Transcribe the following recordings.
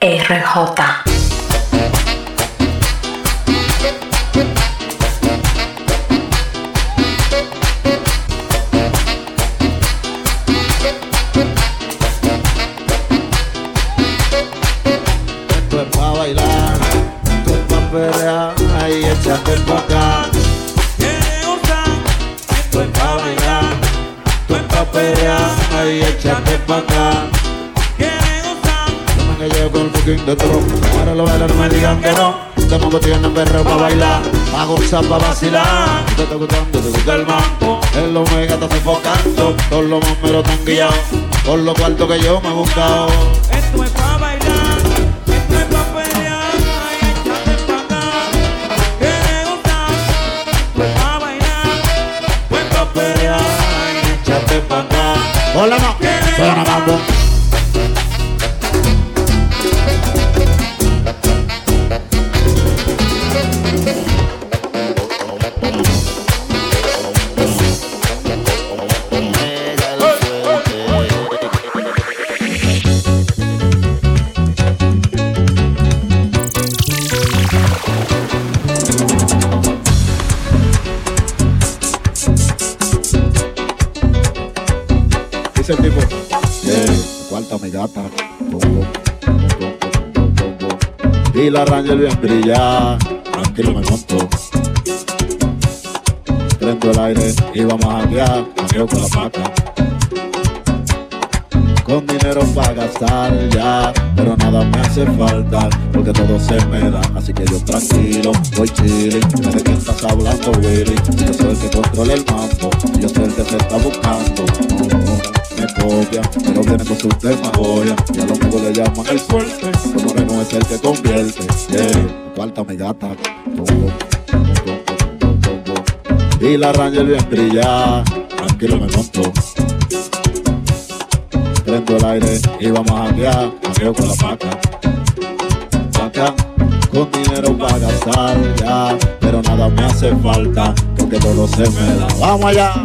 RJ. De todo, ahora lo bailan, no me digan que no. Tampoco tienen perreo pa' bailar, pa' gozar, pa' vacilar. Te está gustando, te gusta el mambo, el omega está sofocando. Todos los mameros están guiados, por lo cuarto que yo me he buscado. Esto es pa' bailar, esto es pa' pelear, échate pa' acá. ¿Quieres gozar? Esto es pa' bailar, esto es pa' pelear, échate pa' acá. Hola, no, Dice tipo, yeah, cuarta mi gata. Y la Ranger bien brilla, tranquilo me monto. Prendo el aire y vamos a hackear, hackeo con la paca. Con dinero para gastar ya, pero nada me hace falta, porque todo se me da, así que yo tranquilo, voy chilling, no sé quién estás hablando, Willy, yo soy el que controla el mambo, yo soy el que se está buscando, copia, pero viene con su demagogia, y a los amigos le llaman el fuerte, como Moreno es el que convierte, yeah, cuarta mi gata, y la Ranger bien brilla, tranquilo me monto, prendo el aire y vamos a hackear, hackeo con la paca. Paca, con dinero para gastar ya, pero nada me hace falta, porque todo se me da. ¡Vamos allá!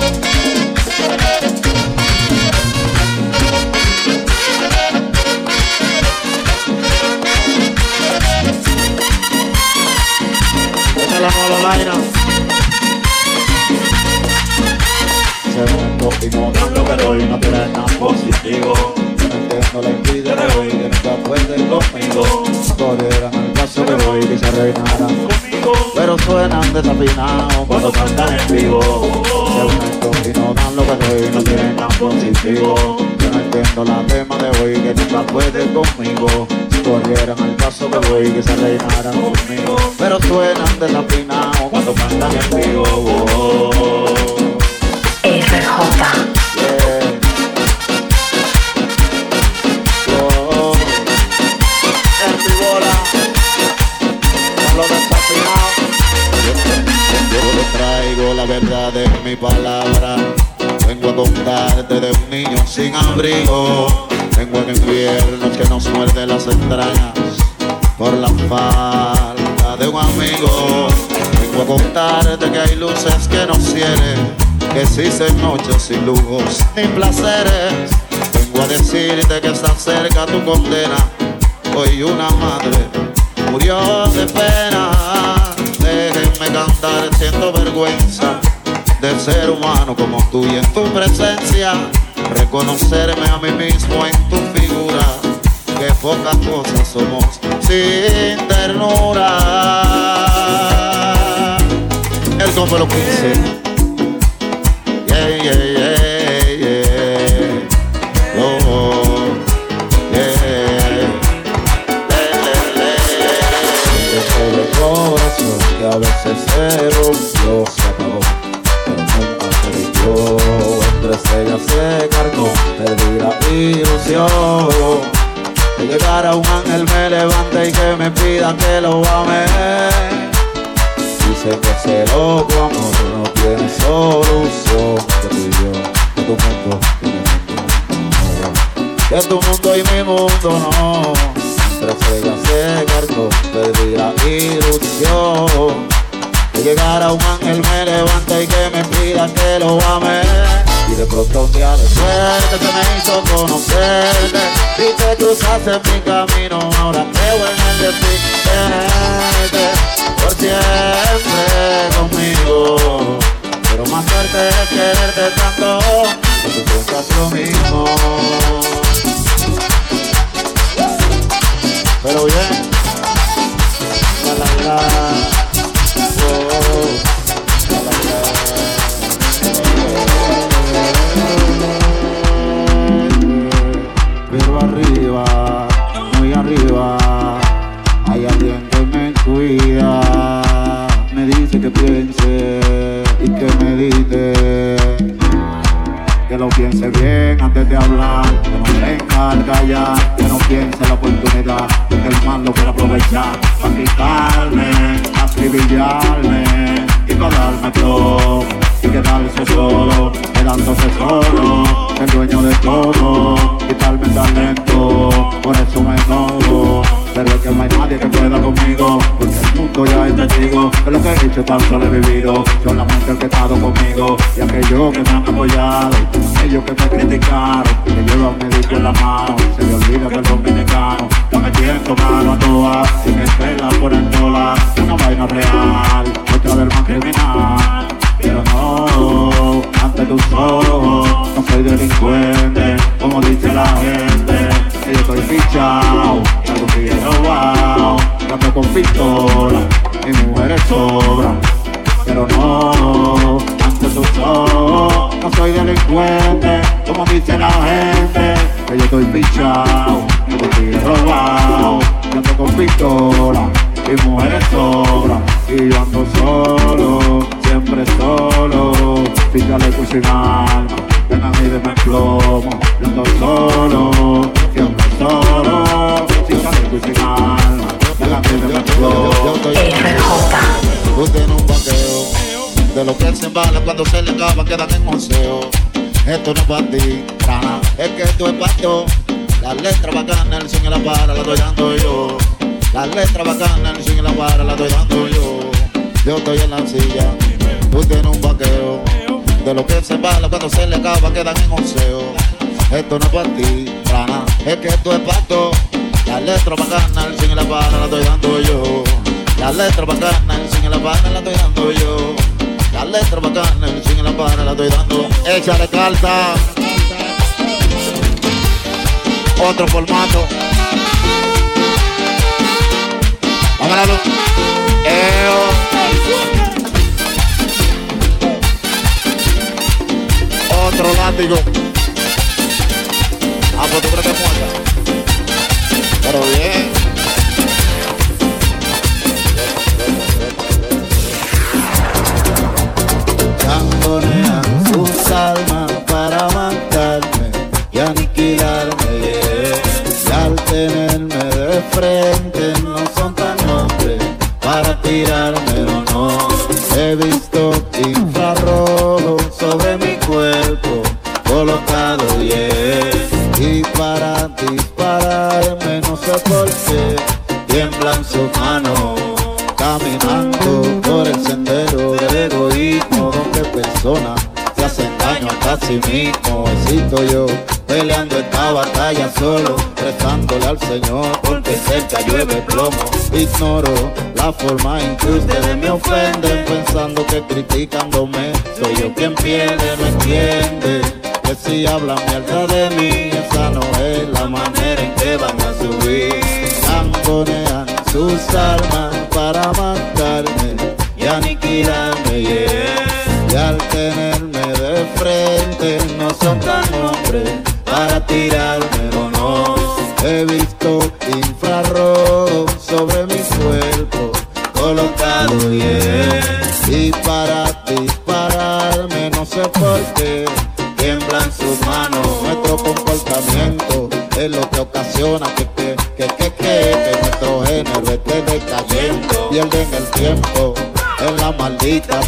suenan desafinados cuando cantan en vivo. Segundo y no dan lo que doy, no tienen nada positivo. Yo no entiendo la tema de hoy, que nunca pueden conmigo. Corrieran al paso que voy, que se reinaran conmigo. Pero suenan desafinados cuando cantan en vivo. Luces que nos cieren, que existen noches sin lujos ni placeres. Vengo a decirte que está cerca tu condena. Hoy una madre murió de pena. Déjenme cantar, siento vergüenza de ser humano como tú y en tu presencia. Reconocerme a mí mismo en tu figura. Que pocas cosas somos sin ternura. El combo lo quise. Yeah, yeah, yeah, yeah. Oh, yeah. Le, le, le. Corazón que a veces se rompió, se apagó, pero nunca se rindió. Entre estrellas se cargó, perdida y ilusión. Que llegara un ángel me levante y que me pida que lo ame. Dice que ese loco amor no tiene solución. Que tú y yo, que tu mundo y mi mundo. no. Que tu mundo y mi mundo no. Mientras ella se cargó, perdí la ilusión. Que llegara un ángel me levanta y que me pida que lo ame. Y de pronto un día de suerte se me hizo conocerte Y te cruzaste mi camino, ahora creo en el de ti Tenerte por siempre conmigo. Pero más fuerte es quererte tanto Que tú piensas lo mismo. Pero bien la, Pero arriba, muy arriba, hay alguien que me cuida. Que piense y que medite. Que lo piense bien antes de hablar, que no venga al callar, que no piense la oportunidad, que el mal lo aprovechar, para quitarme, acribillarme y darme todo y quedarse solo, quedándose solo, el dueño de todo, quitarme el talento, por eso me enojo. Pero que no hay nadie que pueda conmigo, porque el mundo ya es testigo de lo que he hecho, tan solo he vivido. Solamente el que ha estado conmigo y aquellos que me han apoyado, aquellos que me criticaron, que llevan mi disco en la mano, se me olvida que el dominicano está metiendo mano a todas, sin estrella por el dólar, una vaina real, otra del más criminal. Pero no, ante tus ojos, no soy delincuente, como dice la gente. Yo estoy fichado, que algo sigue robado, ando con pistola, y mujeres sobran. Pero no, ante tus ojos, no soy delincuente, como dice la gente. Que yo estoy fichado, algo que ando con pistola, y mujeres sobran. Y yo ando solo, siempre solo. Pícale tu sin alma, ven a mí de plomo. Yo ando solo, siempre solo. Pícale tu sin alma, ven a mí de plomo. Tú tienes un vaqueo de lo que se embala cuando se le acaba quedan en museo. Esto no es para ti, rana, es que esto es para yo. La letra bacana, el swing y la para la estoy dando yo. La letra bacana, el swing y la para la estoy dando yo. Yo estoy en la silla, tú tienes un vaqueo. De lo que se embala cuando se le acaba quedan en museo. Esto no es para ti, rana, es que esto es para yo. La letra bacana, el swing y la para la estoy dando yo. La letra bacana, el swing y la para la estoy dando yo. La letra bacana, el swing y la para la estoy dando. Échale carta. Otro formato. Vámonos. Eo. Otro látigo. Ah, pues tú crees se hacen daño a sí mismo. Existo yo peleando esta batalla solo rezándole al Señor porque cerca llueve plomo. Ignoro la forma en que ustedes me ofenden pensando que criticándome soy yo quien pierde no entiende que si hablan mierda de mí esa no es la manera en que van a subir. Zambonean sus armas para matarme y aniquilarme, yeah. Y al tenerme de frente no son tan hombres para tirarme, no.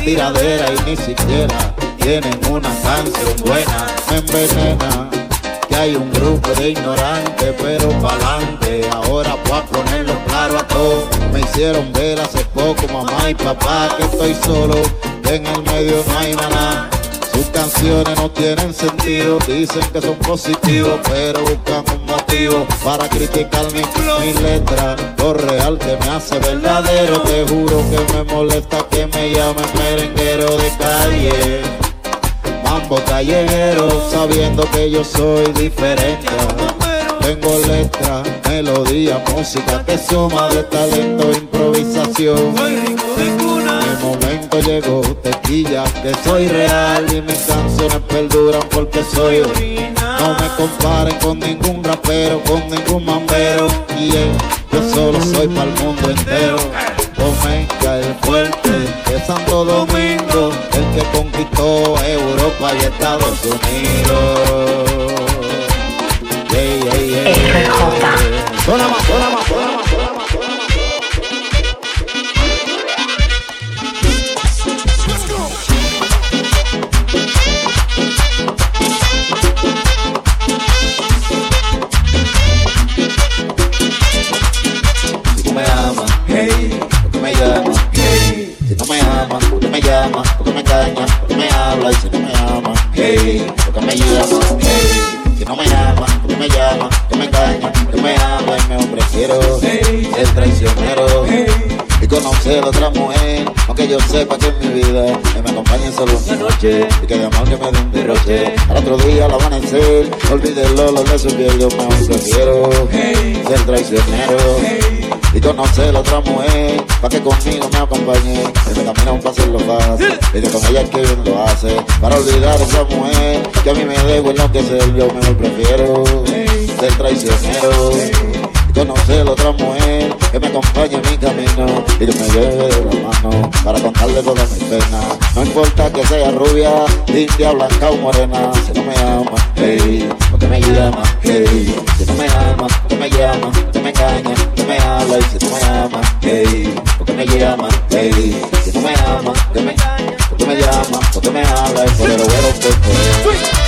Tiradera y ni siquiera tienen una canción buena. Me envenena que hay un grupo de ignorantes, pero pa'lante. Ahora voy ponerlo claro a todos. Me hicieron ver hace poco mamá y papá que estoy solo. En el medio no hay nada. Sus canciones no tienen sentido, dicen que son positivos, pero buscan un motivo para criticar mi, mi letra. Lo real que me hace verdadero, te juro que me molesta que me llamen merenguero de calle. Mambo callejero, sabiendo que yo soy diferente. Tengo letra, melodía, música que suma de talento, improvisación. Soy rico de cuna. Mi momento llegó, tequilla, que soy real y mis canciones perduran porque soy original. No me comparen con ningún rapero, con ningún mambero. Y yo solo soy para el mundo entero. Omega el fuerte de Santo Domingo, el que conquistó Europa y Estados Unidos. Suena más, suena más, suena más, hey, ¿por qué me llamas? hey, Si no me amas, ¿por qué me llamas? ¿Por qué me engañas? ¿Por qué me hablas? Y me prefiero Hey. ser traicionero hey. y conocer a otra mujer. Aunque yo sepa que en mi vida que me acompañe solo una noche y que de amor que me dé un derroche. Al otro día al amanecer, olvide el olor de su piel, yo me prefiero Hey. ser traicionero Y conocer a otra mujer para que conmigo me acompañe. En el camino para hacerlo fácil y de con ella es que bien lo hace. Para olvidar a esa mujer que a mí me debo enloquecer yo mejor prefiero ser traicionero conocer otra mujer que me acompañe en mi camino. Y que me lleve de la mano para contarle todas mis penas no importa que sea rubia, india, blanca o morena si no me ama, hey, porque me llama, hey, si no me ama, porque me llama, porque me engaña, que me habla. Y si no me ama, hey, porque me llama, hey, si no me ama, que me engaña, porque me llama, porque me habla. Y por el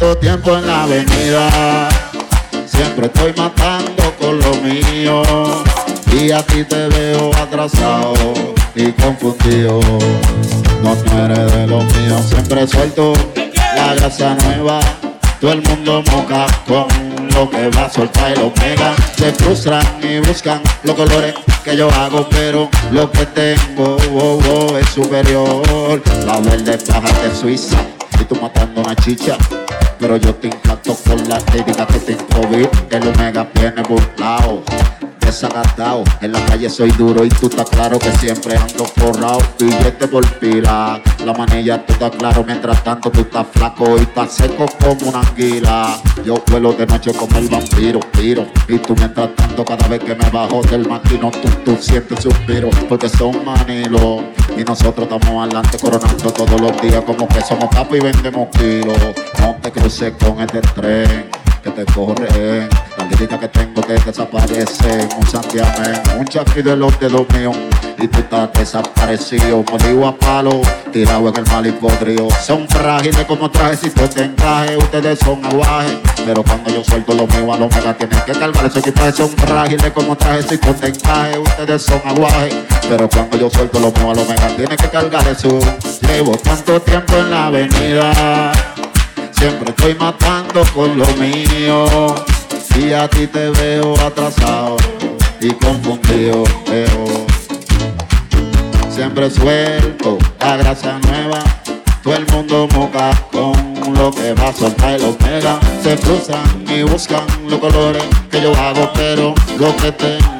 tanto tiempo en la avenida, siempre estoy matando con lo mío. Y a ti te veo atrasado y confundido. No, no eres de los míos, siempre suelto la grasa nueva. Todo el mundo moca con lo que va a soltar y lo pega. Se frustran y buscan los colores que yo hago, pero lo que tengo oh, oh, es superior. La verde paja de Suiza y tú matando una chicha. Pero yo te impacto con la técnica que te COVID. El omega viene burlao, En la calle soy duro y tú estás claro que siempre ando forrado. Billete por pila, la manilla tú estás claro. Mientras tanto tú estás flaco y estás seco como una anguila. Yo vuelo de noche como el vampiro, tiro. Y tú mientras tanto cada vez que me bajo del maquino tú, tú sientes suspiro. Porque son manilos y nosotros estamos adelante coronando todos los días como que somos capos y vendemos kilos. No te cruces con este tren que te corre. La lírica que tengo te desaparece. Un santiamén, un chasquido de los dedos míos. Y tú estás desaparecido. Molido a palo, tirado en el mal y podrido. Son frágiles como trajecitos de encaje. Ustedes son aguajes. Pero cuando yo suelto lo mío a lo mega tienen que cargar. Esos equipajes son frágiles como trajecitos de encaje. Ustedes son aguajes. Pero cuando yo suelto lo mío a lo mega tienen que cargar eso. Llevo tanto tiempo en la avenida. Siempre estoy matando con lo mío y a ti te veo atrasado y confundido. Veo. Siempre suelto la grasa nueva, todo el mundo moca con lo que va a soltar los mega. Se cruzan y buscan los colores que yo hago, pero lo que tengo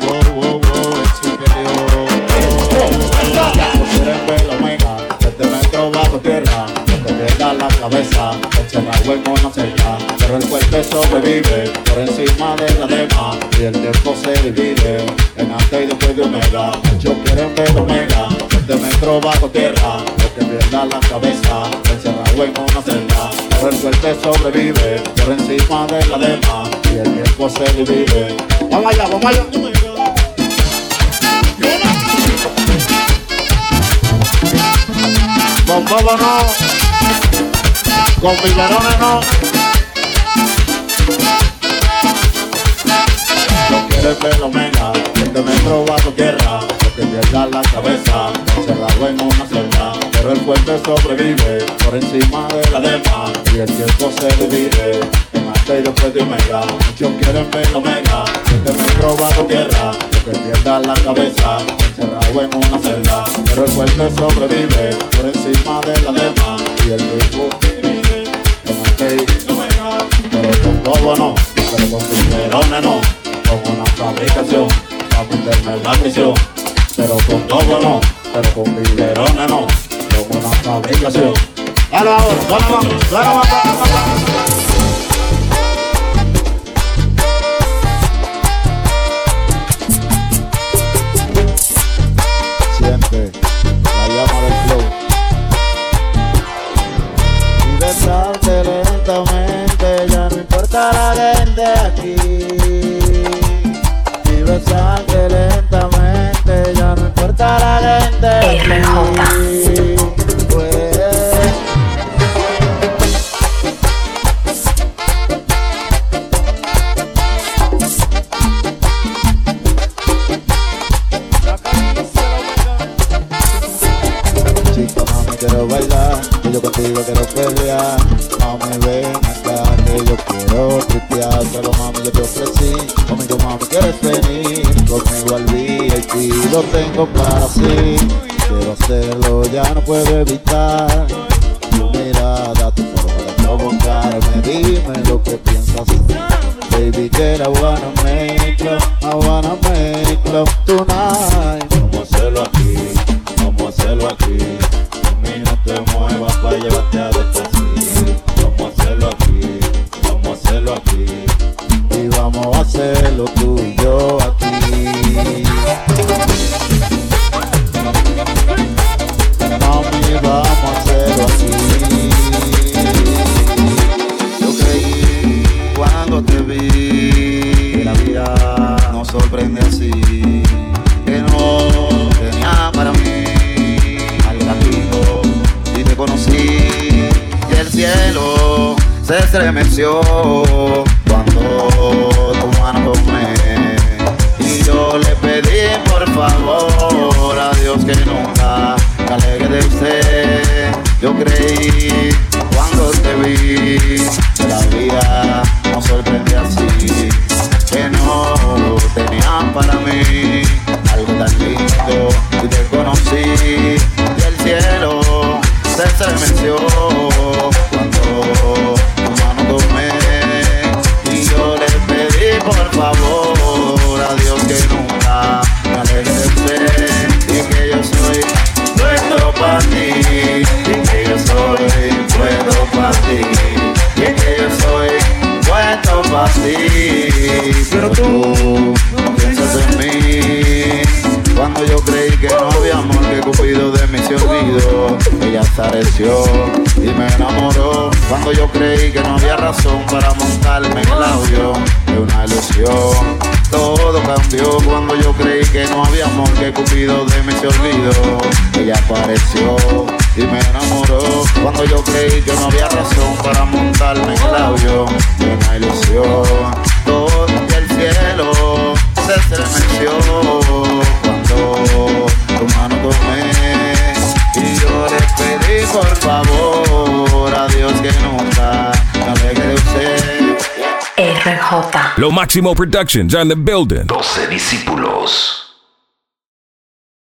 cabeza, encerrado en una celda, pero el cuerpo sobrevive por encima de la demás y el tiempo se divide en antes y después de omega. Muchos quieren ver omega, este metro bajo tierra, lo que pierda la cabeza, encerrado en una celda, pero el cuerpo sobrevive por encima de la demás y el tiempo se divide. Vamos allá, vamos allá. Con todo con biberones no. No quieres ver omega, este metro bajo tierra, porque pierda la cabeza, encerrado en una celda, pero el cuerpo sobrevive por encima de la demás y el tiempo se divide en alta y después de omega. Muchos quieren ver omega, este metro bajo tierra, porque pierda la cabeza, encerrado en una celda, pero el cuerpo sobrevive por encima de la demás y el tiempo fabricación, para meterme la prisión. Pero con todo no, pero con biberones no, con una fabricación. Dale ahora, dale dale más, dale más, dale lentamente, ya no importa la gente aquí. Vida nos sorprende así. Que no tenía para mí algo tan y te conocí y el cielo se estremeció cuando tu mano tomé y yo le pedí por favor a Dios que nunca me alegue de usted. Yo creí cuando te vi la vida cuando tu mano tomé y yo le pedí por favor a Dios que nunca me aleje de y que yo soy puesto para ti y que yo soy puesto para ti y que yo soy puesto para ti. Pero tú no piensas en mí cuando yo creí apareció y me enamoró Cuando yo creí que no había razón para montarme en el avión. De una ilusión Todo cambió cuando yo creí que no había amor que Cupido de mí se olvidó. Ella apareció y me enamoró Cuando yo creí que no había razón para montarme en el avión. De una ilusión Todo el cielo se estremeció pedí por favor a Dios que nunca me aleje de usted. RJ. Lo Máximo Productions on the building. 12 discípulos.